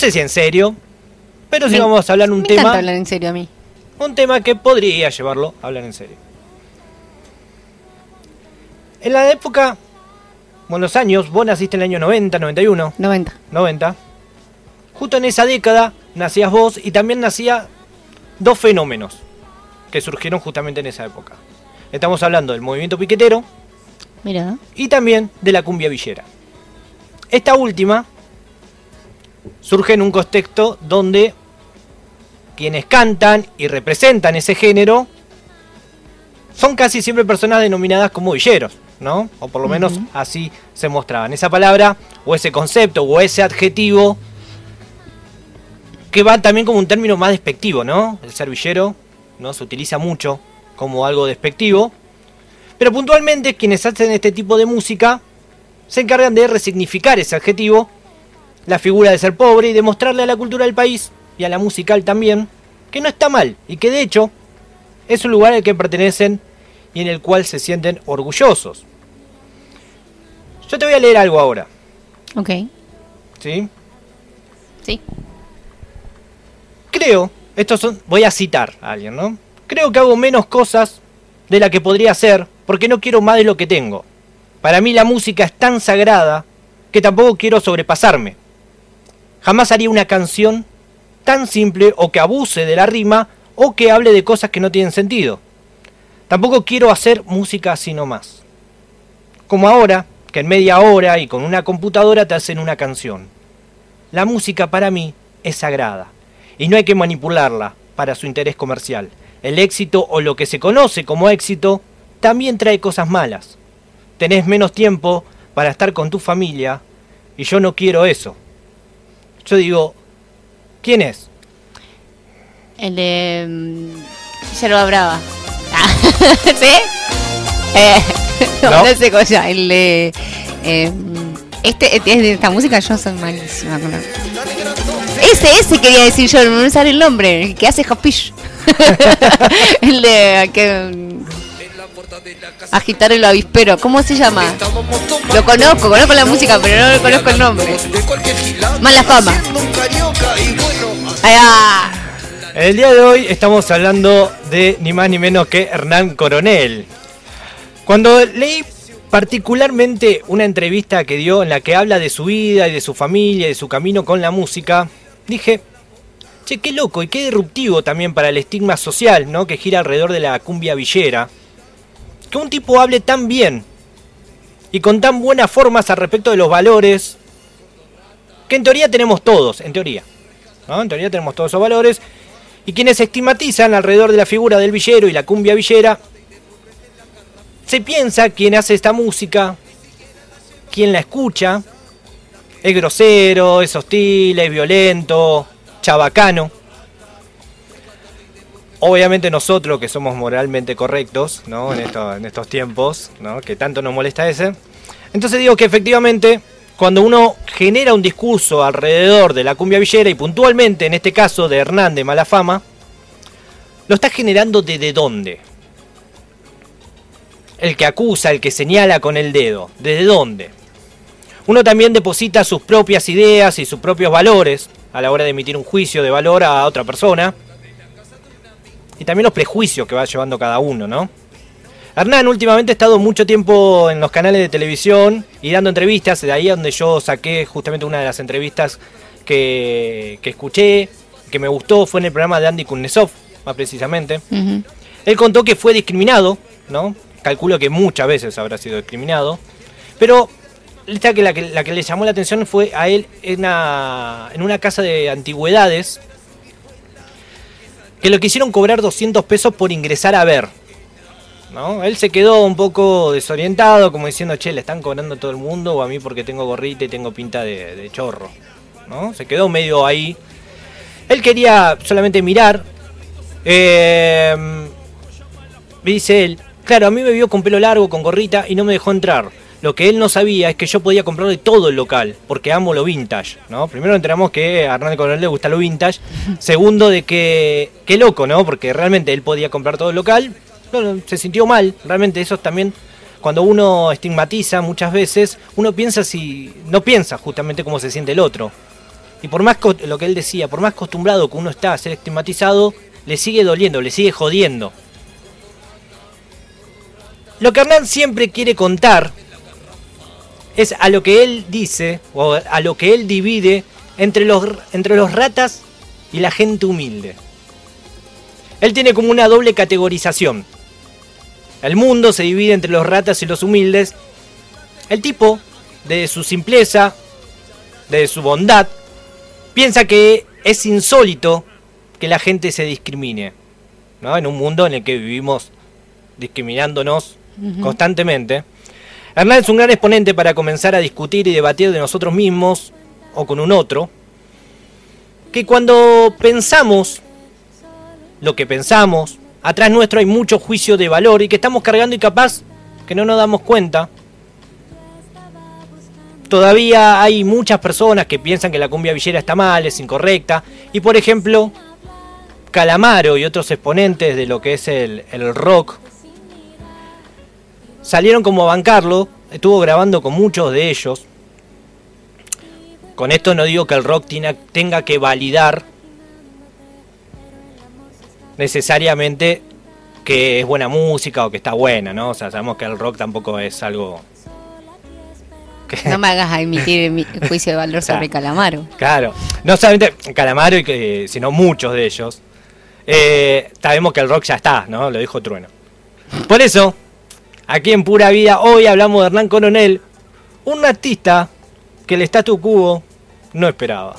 sé si en serio, pero sí Me- vamos a hablar un Me tema, encanta hablar en serio a mí. un tema que podría llevarlo a hablar en serio. En la época, buenos años, vos naciste en el año 90, 91, 90. 90. Justo en esa década nacías vos y también nacía dos fenómenos que surgieron justamente en esa época. Estamos hablando del movimiento piquetero Mira. y también de la cumbia villera. Esta última surge en un contexto donde quienes cantan y representan ese género son casi siempre personas denominadas como villeros, ¿no? O por lo menos así se mostraban. Esa palabra o ese concepto o ese adjetivo que va también como un término más despectivo, ¿no? El ser villero, ¿no? Se utiliza mucho como algo despectivo. Pero puntualmente quienes hacen este tipo de música se encargan de resignificar ese adjetivo, la figura de ser pobre y demostrarle a la cultura del país y a la musical también que no está mal y que de hecho es un lugar al que pertenecen y en el cual se sienten orgullosos. Yo te voy a leer algo ahora, Ok. ¿sí? Sí. Creo, esto son, voy a citar a alguien, ¿no? Creo que hago menos cosas de la que podría hacer porque no quiero más de lo que tengo. Para mí la música es tan sagrada que tampoco quiero sobrepasarme. Jamás haría una canción tan simple o que abuse de la rima o que hable de cosas que no tienen sentido. Tampoco quiero hacer música así nomás. Como ahora, que en media hora y con una computadora te hacen una canción. La música para mí es sagrada y no hay que manipularla para su interés comercial. El éxito o lo que se conoce como éxito también trae cosas malas. Tenés menos tiempo para estar con tu familia y yo no quiero eso. Yo digo, ¿quién es? El de. mm, Yerba Brava. Ah, ¿Sí? Eh, no, No. sé. El de. eh, este es de esta música, yo soy malísima con Ese, ese quería decir yo, no me sale el nombre, el que hace Hopish. el de que mm, agitar el avispero, ¿cómo se llama? Lo conozco, conozco la música, pero no conozco el nombre. Mala fama. Ah, El día de hoy estamos hablando de ni más ni menos que Hernán Coronel. Cuando leí particularmente una entrevista que dio en la que habla de su vida y de su familia y de su camino con la música, dije, che, qué loco y qué disruptivo también para el estigma social, ¿no? Que gira alrededor de la cumbia villera. Que un tipo hable tan bien y con tan buenas formas al respecto de los valores que en teoría tenemos todos, en teoría. ¿no? En teoría tenemos todos esos valores. Y quienes estigmatizan alrededor de la figura del villero y la cumbia villera, se piensa quien hace esta música, quien la escucha, es grosero, es hostil, es violento, chabacano. Obviamente nosotros que somos moralmente correctos, ¿no? En, esto- en estos tiempos, ¿no? Que tanto nos molesta ese. Entonces digo que efectivamente, cuando uno genera un discurso alrededor de la cumbia villera y puntualmente, en este caso de Hernán de Malafama, lo está generando desde dónde? El que acusa, el que señala con el dedo, ¿desde dónde? Uno también deposita sus propias ideas y sus propios valores a la hora de emitir un juicio de valor a otra persona. Y también los prejuicios que va llevando cada uno, ¿no? Hernán últimamente ha estado mucho tiempo en los canales de televisión y dando entrevistas, de ahí es donde yo saqué justamente una de las entrevistas que, que escuché, que me gustó, fue en el programa de Andy Kuznetsov, más precisamente. Él contó que fue discriminado, ¿no? Calculo que muchas veces habrá sido discriminado. Pero esta que la, que la que le llamó la atención fue a él en una, en una casa de antigüedades que lo quisieron cobrar 200 pesos por ingresar a ver. ¿no? Él se quedó un poco desorientado, como diciendo, che, le están cobrando a todo el mundo o a mí porque tengo gorrita y tengo pinta de, chorro. ¿no? Se quedó medio ahí. Él quería solamente mirar. Eh, dice él, claro, a mí me vio con pelo largo, con gorrita y no me dejó entrar. Lo que él no sabía es que yo podía comprarle todo el local, porque amo lo vintage, ¿no? Primero enteramos que a Hernán Coronel le gusta lo vintage. Segundo, de que, qué loco, ¿no? Porque realmente él podía comprar todo el local. No, no, se sintió mal, realmente eso es también... Cuando uno estigmatiza muchas veces, uno piensa si... No piensa justamente cómo se siente el otro. Y por más lo que él decía, por más acostumbrado que uno está a ser estigmatizado, le sigue doliendo, le sigue jodiendo. Lo que Hernán siempre quiere contar es a lo que él dice, o a lo que él divide entre los, entre los ratas y la gente humilde. Él tiene como una doble categorización. El mundo se divide entre los ratas y los humildes. El tipo, de su simpleza, de su bondad, piensa que es insólito que la gente se discrimine. ¿no? En un mundo en el que vivimos discriminándonos constantemente. Hernán es un gran exponente para comenzar a discutir y debatir de nosotros mismos o con un otro. Que cuando pensamos lo que pensamos, atrás nuestro hay mucho juicio de valor y que estamos cargando y capaz que no nos damos cuenta. Todavía hay muchas personas que piensan que la cumbia villera está mal, es incorrecta. Y por ejemplo, Calamaro y otros exponentes de lo que es el, el rock salieron como a bancarlo. Estuvo grabando con muchos de ellos. Con esto no digo que el rock tenga que validar necesariamente que es buena música o que está buena, ¿no? O sea, sabemos que el rock tampoco es algo... que- No me hagas emitir mi juicio de valor sobre Calamaro. Claro, no solamente Calamaro, y que, sino muchos de ellos. Eh, sabemos que el rock ya está, ¿no? Lo dijo Trueno. Por eso, aquí en Pura Vida, hoy hablamos de Hernán Coronel, un artista que el statu quo no esperaba.